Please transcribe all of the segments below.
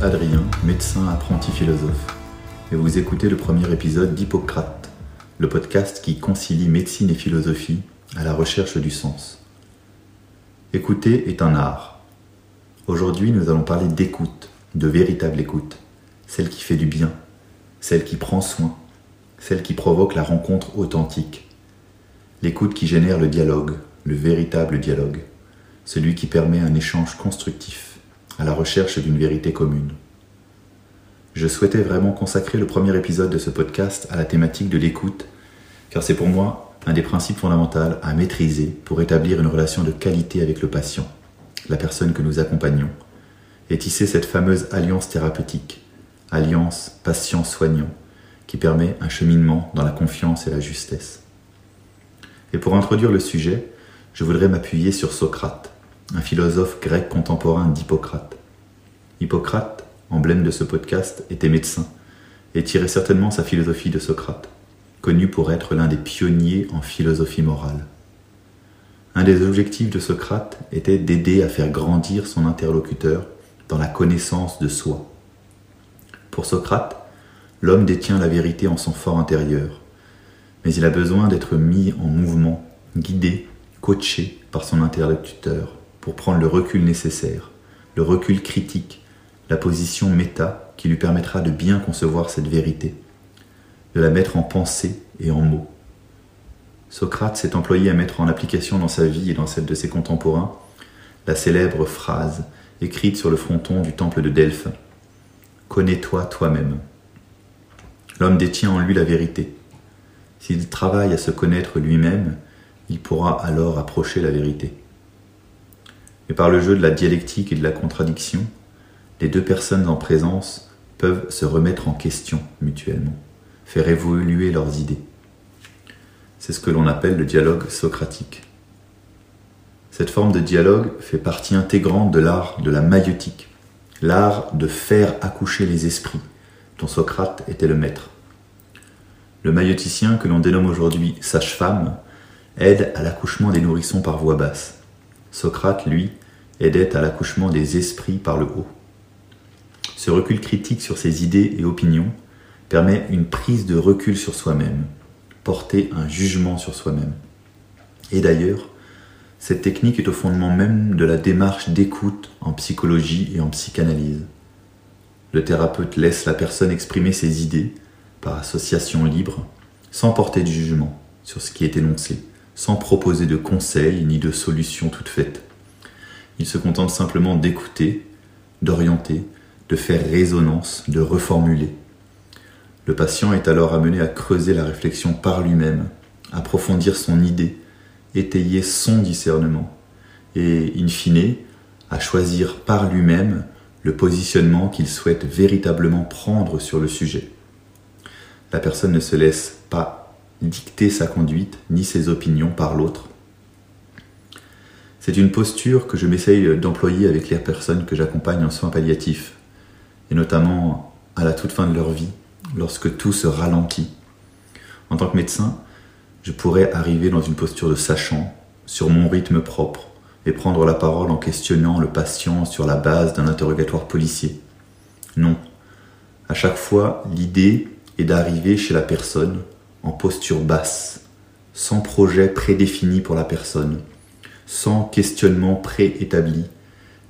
Adrien, médecin apprenti philosophe, et vous écoutez le premier épisode d'Hippocrate, le podcast qui concilie médecine et philosophie à la recherche du sens. Écouter est un art. Aujourd'hui, nous allons parler d'écoute, de véritable écoute, celle qui fait du bien, celle qui prend soin, celle qui provoque la rencontre authentique, l'écoute qui génère le dialogue, le véritable dialogue, celui qui permet un échange constructif à la recherche d'une vérité commune. Je souhaitais vraiment consacrer le premier épisode de ce podcast à la thématique de l'écoute, car c'est pour moi un des principes fondamentaux à maîtriser pour établir une relation de qualité avec le patient, la personne que nous accompagnons, et tisser cette fameuse alliance thérapeutique, alliance patient-soignant, qui permet un cheminement dans la confiance et la justesse. Et pour introduire le sujet, je voudrais m'appuyer sur Socrate, un philosophe grec contemporain d'Hippocrate. Hippocrate, emblème de ce podcast, était médecin et tirait certainement sa philosophie de Socrate, connu pour être l'un des pionniers en philosophie morale. Un des objectifs de Socrate était d'aider à faire grandir son interlocuteur dans la connaissance de soi. Pour Socrate, l'homme détient la vérité en son fort intérieur, mais il a besoin d'être mis en mouvement, guidé, coaché par son interlocuteur pour prendre le recul nécessaire, le recul critique, la position méta qui lui permettra de bien concevoir cette vérité, de la mettre en pensée et en mots. Socrate s'est employé à mettre en application dans sa vie et dans celle de ses contemporains la célèbre phrase écrite sur le fronton du temple de Delphes Connais-toi toi-même. L'homme détient en lui la vérité. S'il travaille à se connaître lui-même, il pourra alors approcher la vérité. Mais par le jeu de la dialectique et de la contradiction, les deux personnes en présence peuvent se remettre en question mutuellement, faire évoluer leurs idées. C'est ce que l'on appelle le dialogue socratique. Cette forme de dialogue fait partie intégrante de l'art de la maïeutique, l'art de faire accoucher les esprits, dont Socrate était le maître. Le maïeuticien, que l'on dénomme aujourd'hui sage-femme, aide à l'accouchement des nourrissons par voie basse. Socrate, lui, aidait à l'accouchement des esprits par le haut. Ce recul critique sur ses idées et opinions permet une prise de recul sur soi-même, porter un jugement sur soi-même. Et d'ailleurs, cette technique est au fondement même de la démarche d'écoute en psychologie et en psychanalyse. Le thérapeute laisse la personne exprimer ses idées par association libre, sans porter de jugement sur ce qui est énoncé, sans proposer de conseils ni de solutions toutes faites. Il se contente simplement d'écouter, d'orienter, de faire résonance, de reformuler. Le patient est alors amené à creuser la réflexion par lui-même, approfondir son idée, étayer son discernement, et, in fine, à choisir par lui-même le positionnement qu'il souhaite véritablement prendre sur le sujet. La personne ne se laisse pas dicter sa conduite ni ses opinions par l'autre. C'est une posture que je m'essaye d'employer avec les personnes que j'accompagne en soins palliatifs, et notamment à la toute fin de leur vie, lorsque tout se ralentit. En tant que médecin, je pourrais arriver dans une posture de sachant, sur mon rythme propre, et prendre la parole en questionnant le patient sur la base d'un interrogatoire policier. Non. À chaque fois, l'idée est d'arriver chez la personne en posture basse, sans projet prédéfini pour la personne, sans questionnement préétabli,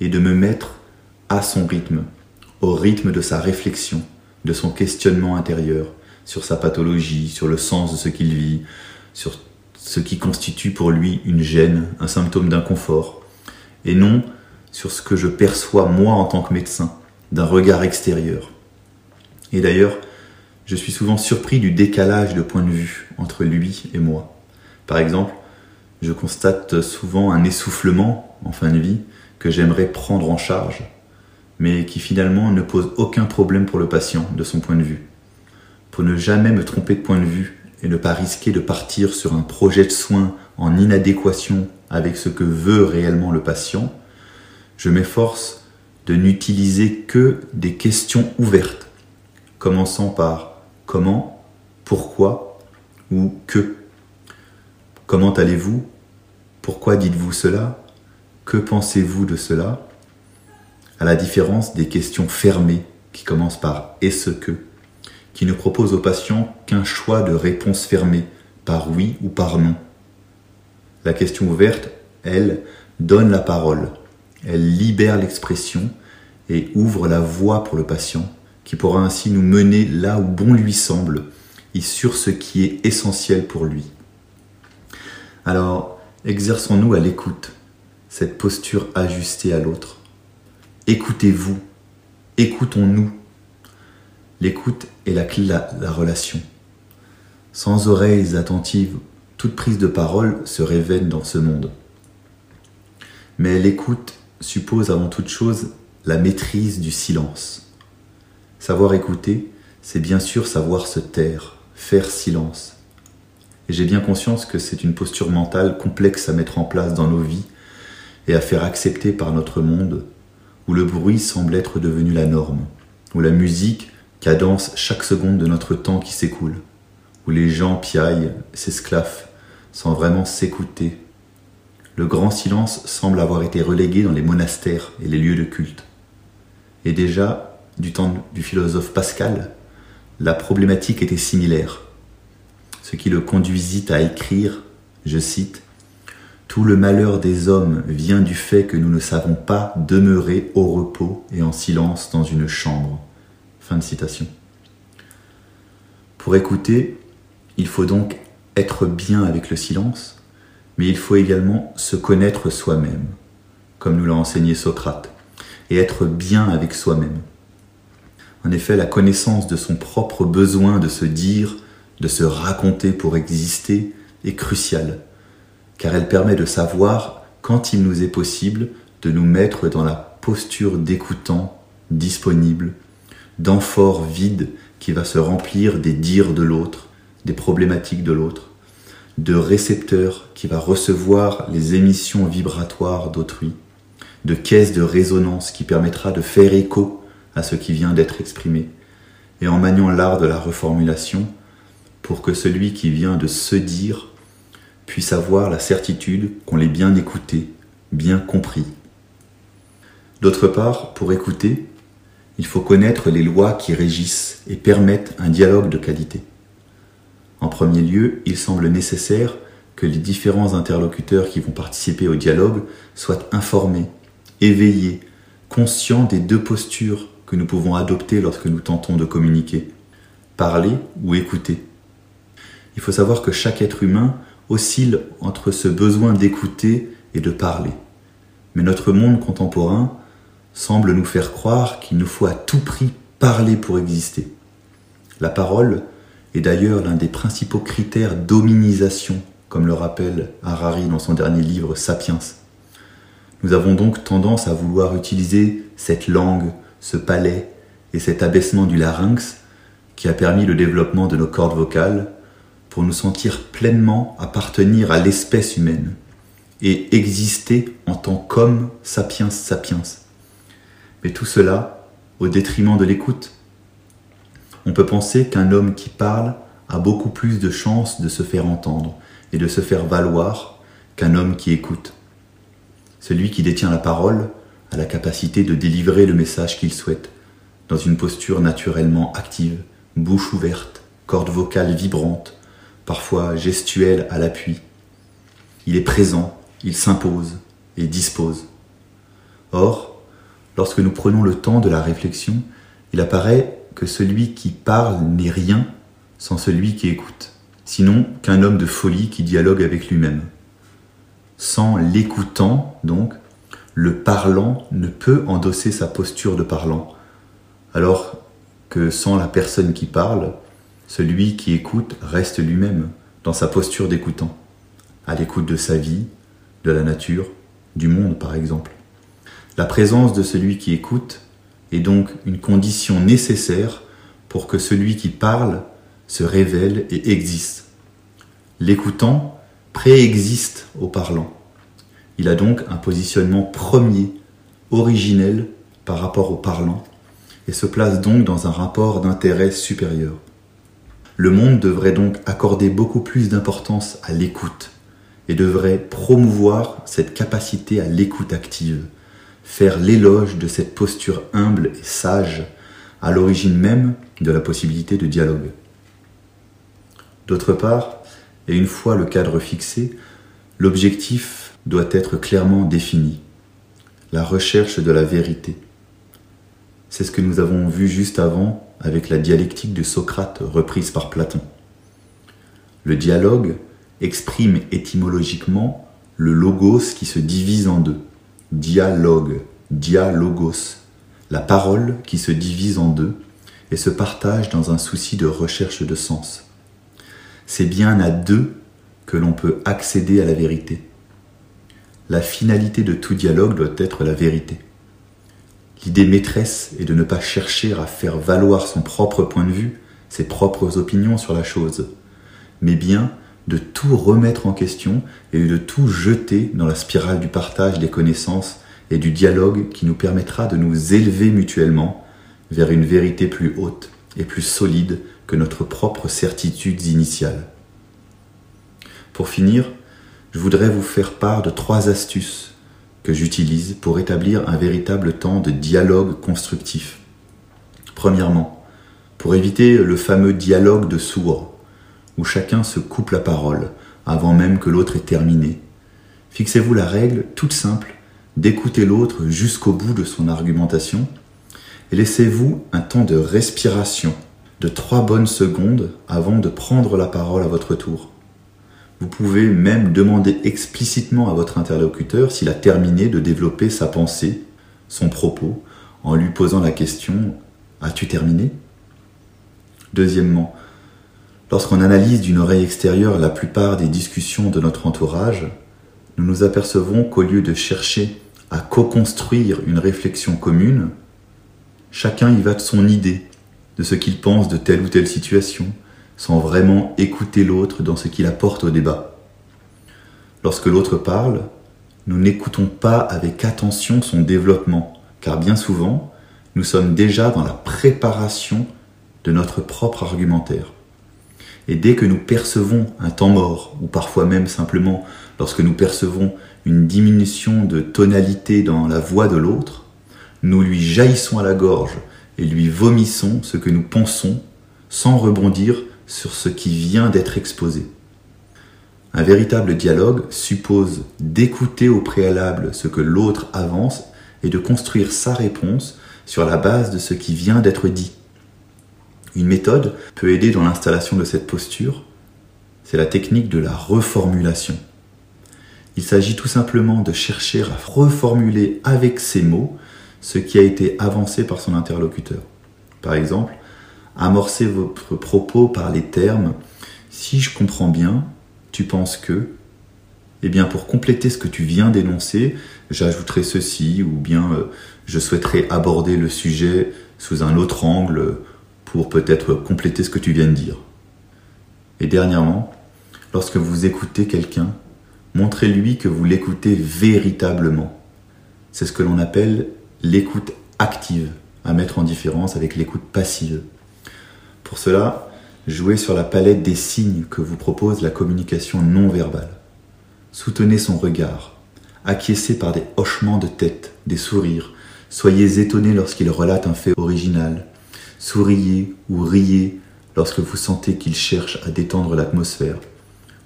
et de me mettre à son rythme, au rythme de sa réflexion, de son questionnement intérieur, sur sa pathologie, sur le sens de ce qu'il vit, sur ce qui constitue pour lui une gêne, un symptôme d'inconfort, et non sur ce que je perçois moi en tant que médecin, d'un regard extérieur. Et d'ailleurs, je suis souvent surpris du décalage de point de vue entre lui et moi. Par exemple, je constate souvent un essoufflement en fin de vie que j'aimerais prendre en charge, mais qui finalement ne pose aucun problème pour le patient de son point de vue. Pour ne jamais me tromper de point de vue et ne pas risquer de partir sur un projet de soins en inadéquation avec ce que veut réellement le patient, je m'efforce de n'utiliser que des questions ouvertes, commençant par comment, pourquoi ou que. Comment allez-vous? Pourquoi dites-vous cela? Que pensez-vous de cela? À la différence des questions fermées qui commencent par est-ce que, qui ne proposent au patient qu'un choix de réponse fermée par oui ou par non. La question ouverte, elle, donne la parole, elle libère l'expression et ouvre la voie pour le patient, qui pourra ainsi nous mener là où bon lui semble et sur ce qui est essentiel pour lui. Alors, exerçons-nous à l'écoute, cette posture ajustée à l'autre. Écoutez-vous, écoutons-nous. L'écoute est la clé de la, la relation. Sans oreilles attentives, toute prise de parole se révèle dans ce monde. Mais l'écoute suppose avant toute chose la maîtrise du silence. Savoir écouter, c'est bien sûr savoir se taire, faire silence. Et j'ai bien conscience que c'est une posture mentale complexe à mettre en place dans nos vies et à faire accepter par notre monde, où le bruit semble être devenu la norme, où la musique cadence chaque seconde de notre temps qui s'écoule, où les gens piaillent, s'esclaffent, sans vraiment s'écouter. Le grand silence semble avoir été relégué dans les monastères et les lieux de culte. Et déjà, du temps du philosophe Pascal, la problématique était similaire ce qui le conduisit à écrire, je cite, Tout le malheur des hommes vient du fait que nous ne savons pas demeurer au repos et en silence dans une chambre. Fin de citation. Pour écouter, il faut donc être bien avec le silence, mais il faut également se connaître soi-même, comme nous l'a enseigné Socrate, et être bien avec soi-même. En effet, la connaissance de son propre besoin de se dire de se raconter pour exister est cruciale, car elle permet de savoir quand il nous est possible de nous mettre dans la posture d'écoutant, disponible, d'amphore vide qui va se remplir des dires de l'autre, des problématiques de l'autre, de récepteur qui va recevoir les émissions vibratoires d'autrui, de caisse de résonance qui permettra de faire écho à ce qui vient d'être exprimé, et en maniant l'art de la reformulation, pour que celui qui vient de se dire puisse avoir la certitude qu'on l'ait bien écouté, bien compris. D'autre part, pour écouter, il faut connaître les lois qui régissent et permettent un dialogue de qualité. En premier lieu, il semble nécessaire que les différents interlocuteurs qui vont participer au dialogue soient informés, éveillés, conscients des deux postures que nous pouvons adopter lorsque nous tentons de communiquer, parler ou écouter. Il faut savoir que chaque être humain oscille entre ce besoin d'écouter et de parler. Mais notre monde contemporain semble nous faire croire qu'il nous faut à tout prix parler pour exister. La parole est d'ailleurs l'un des principaux critères d'hominisation, comme le rappelle Harari dans son dernier livre Sapiens. Nous avons donc tendance à vouloir utiliser cette langue, ce palais et cet abaissement du larynx qui a permis le développement de nos cordes vocales pour nous sentir pleinement appartenir à l'espèce humaine et exister en tant qu'homme sapiens sapiens. Mais tout cela au détriment de l'écoute. On peut penser qu'un homme qui parle a beaucoup plus de chances de se faire entendre et de se faire valoir qu'un homme qui écoute. Celui qui détient la parole a la capacité de délivrer le message qu'il souhaite, dans une posture naturellement active, bouche ouverte, corde vocale vibrante, parfois gestuel à l'appui. Il est présent, il s'impose et dispose. Or, lorsque nous prenons le temps de la réflexion, il apparaît que celui qui parle n'est rien sans celui qui écoute, sinon qu'un homme de folie qui dialogue avec lui-même. Sans l'écoutant, donc, le parlant ne peut endosser sa posture de parlant, alors que sans la personne qui parle, celui qui écoute reste lui-même dans sa posture d'écoutant, à l'écoute de sa vie, de la nature, du monde par exemple. La présence de celui qui écoute est donc une condition nécessaire pour que celui qui parle se révèle et existe. L'écoutant préexiste au parlant. Il a donc un positionnement premier, originel par rapport au parlant, et se place donc dans un rapport d'intérêt supérieur. Le monde devrait donc accorder beaucoup plus d'importance à l'écoute et devrait promouvoir cette capacité à l'écoute active, faire l'éloge de cette posture humble et sage à l'origine même de la possibilité de dialogue. D'autre part, et une fois le cadre fixé, l'objectif doit être clairement défini, la recherche de la vérité. C'est ce que nous avons vu juste avant avec la dialectique de Socrate reprise par Platon. Le dialogue exprime étymologiquement le logos qui se divise en deux. Dialogue, dialogos, la parole qui se divise en deux et se partage dans un souci de recherche de sens. C'est bien à deux que l'on peut accéder à la vérité. La finalité de tout dialogue doit être la vérité. L'idée maîtresse est de ne pas chercher à faire valoir son propre point de vue, ses propres opinions sur la chose, mais bien de tout remettre en question et de tout jeter dans la spirale du partage des connaissances et du dialogue qui nous permettra de nous élever mutuellement vers une vérité plus haute et plus solide que notre propre certitude initiale. Pour finir, je voudrais vous faire part de trois astuces que j'utilise pour établir un véritable temps de dialogue constructif. Premièrement, pour éviter le fameux dialogue de sourds, où chacun se coupe la parole avant même que l'autre ait terminé. Fixez-vous la règle toute simple d'écouter l'autre jusqu'au bout de son argumentation et laissez-vous un temps de respiration de trois bonnes secondes avant de prendre la parole à votre tour. Vous pouvez même demander explicitement à votre interlocuteur s'il a terminé de développer sa pensée, son propos, en lui posant la question As-tu terminé? Deuxièmement, Lorsqu'on analyse d'une oreille extérieure la plupart des discussions de notre entourage, nous nous apercevons qu'au lieu de chercher à co-construire une réflexion commune, chacun y va de son idée, de ce qu'il pense de telle ou telle situation, sans vraiment écouter l'autre dans ce qu'il apporte au débat. Lorsque l'autre parle, nous n'écoutons pas avec attention son développement, car bien souvent, nous sommes déjà dans la préparation de notre propre argumentaire. Et dès que nous percevons un temps mort, ou parfois même simplement lorsque nous percevons une diminution de tonalité dans la voix de l'autre, nous lui jaillissons à la gorge et lui vomissons ce que nous pensons sans rebondir sur ce qui vient d'être exposé. Un véritable dialogue suppose d'écouter au préalable ce que l'autre avance et de construire sa réponse sur la base de ce qui vient d'être dit. Une méthode peut aider dans l'installation de cette posture, c'est la technique de la reformulation. Il s'agit tout simplement de chercher à reformuler avec ses mots ce qui a été avancé par son interlocuteur. Par exemple, amorcer votre propos par les termes si je comprends bien, tu penses que eh bien pour compléter ce que tu viens d'énoncer, j'ajouterai ceci ou bien euh, je souhaiterais aborder le sujet sous un autre angle pour peut-être compléter ce que tu viens de dire. Et dernièrement, lorsque vous écoutez quelqu'un, montrez-lui que vous l'écoutez véritablement. C'est ce que l'on appelle l'écoute active, à mettre en différence avec l'écoute passive. Pour cela, jouez sur la palette des signes que vous propose la communication non verbale. Soutenez son regard, acquiescez par des hochements de tête, des sourires, soyez étonné lorsqu'il relate un fait original, Souriez ou riez lorsque vous sentez qu'il cherche à détendre l'atmosphère,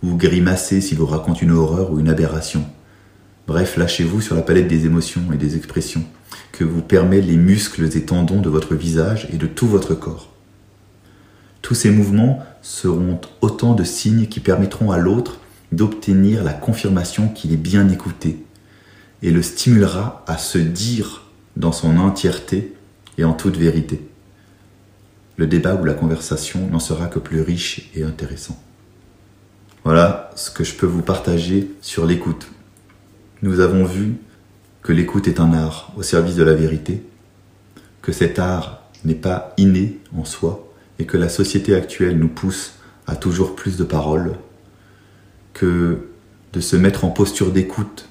ou grimacez s'il vous raconte une horreur ou une aberration. Bref, lâchez-vous sur la palette des émotions et des expressions que vous permettent les muscles et tendons de votre visage et de tout votre corps. Tous ces mouvements seront autant de signes qui permettront à l'autre d'obtenir la confirmation qu'il est bien écouté et le stimulera à se dire dans son entièreté et en toute vérité le débat ou la conversation n'en sera que plus riche et intéressant. Voilà ce que je peux vous partager sur l'écoute. Nous avons vu que l'écoute est un art au service de la vérité, que cet art n'est pas inné en soi et que la société actuelle nous pousse à toujours plus de paroles, que de se mettre en posture d'écoute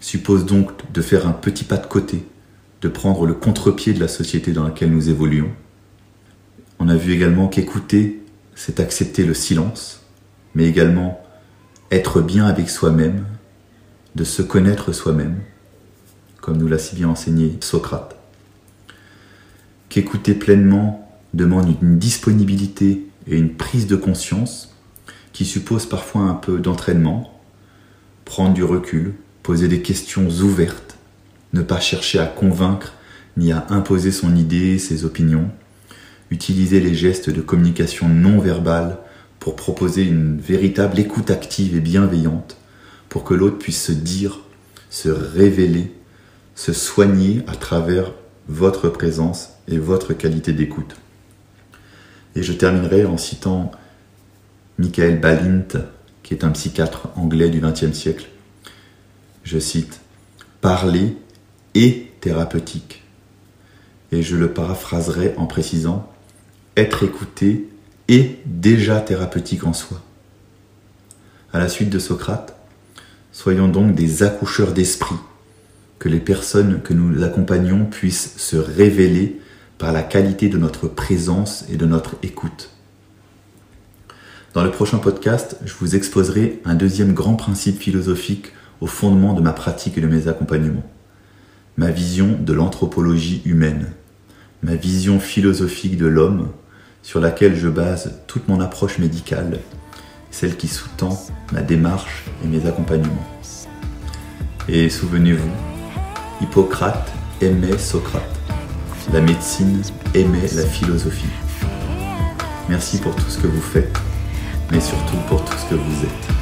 suppose donc de faire un petit pas de côté, de prendre le contre-pied de la société dans laquelle nous évoluons, on a vu également qu'écouter, c'est accepter le silence, mais également être bien avec soi-même, de se connaître soi-même, comme nous l'a si bien enseigné Socrate. Qu'écouter pleinement demande une disponibilité et une prise de conscience qui suppose parfois un peu d'entraînement, prendre du recul, poser des questions ouvertes, ne pas chercher à convaincre ni à imposer son idée, ses opinions, utiliser les gestes de communication non verbale pour proposer une véritable écoute active et bienveillante, pour que l'autre puisse se dire, se révéler, se soigner à travers votre présence et votre qualité d'écoute. Et je terminerai en citant Michael Balint, qui est un psychiatre anglais du XXe siècle. Je cite Parler est thérapeutique. Et je le paraphraserai en précisant Être écouté est déjà thérapeutique en soi. À la suite de Socrate, soyons donc des accoucheurs d'esprit, que les personnes que nous accompagnons puissent se révéler par la qualité de notre présence et de notre écoute. Dans le prochain podcast, je vous exposerai un deuxième grand principe philosophique au fondement de ma pratique et de mes accompagnements. Ma vision de l'anthropologie humaine, ma vision philosophique de l'homme sur laquelle je base toute mon approche médicale, celle qui sous-tend ma démarche et mes accompagnements. Et souvenez-vous, Hippocrate aimait Socrate. La médecine aimait la philosophie. Merci pour tout ce que vous faites, mais surtout pour tout ce que vous êtes.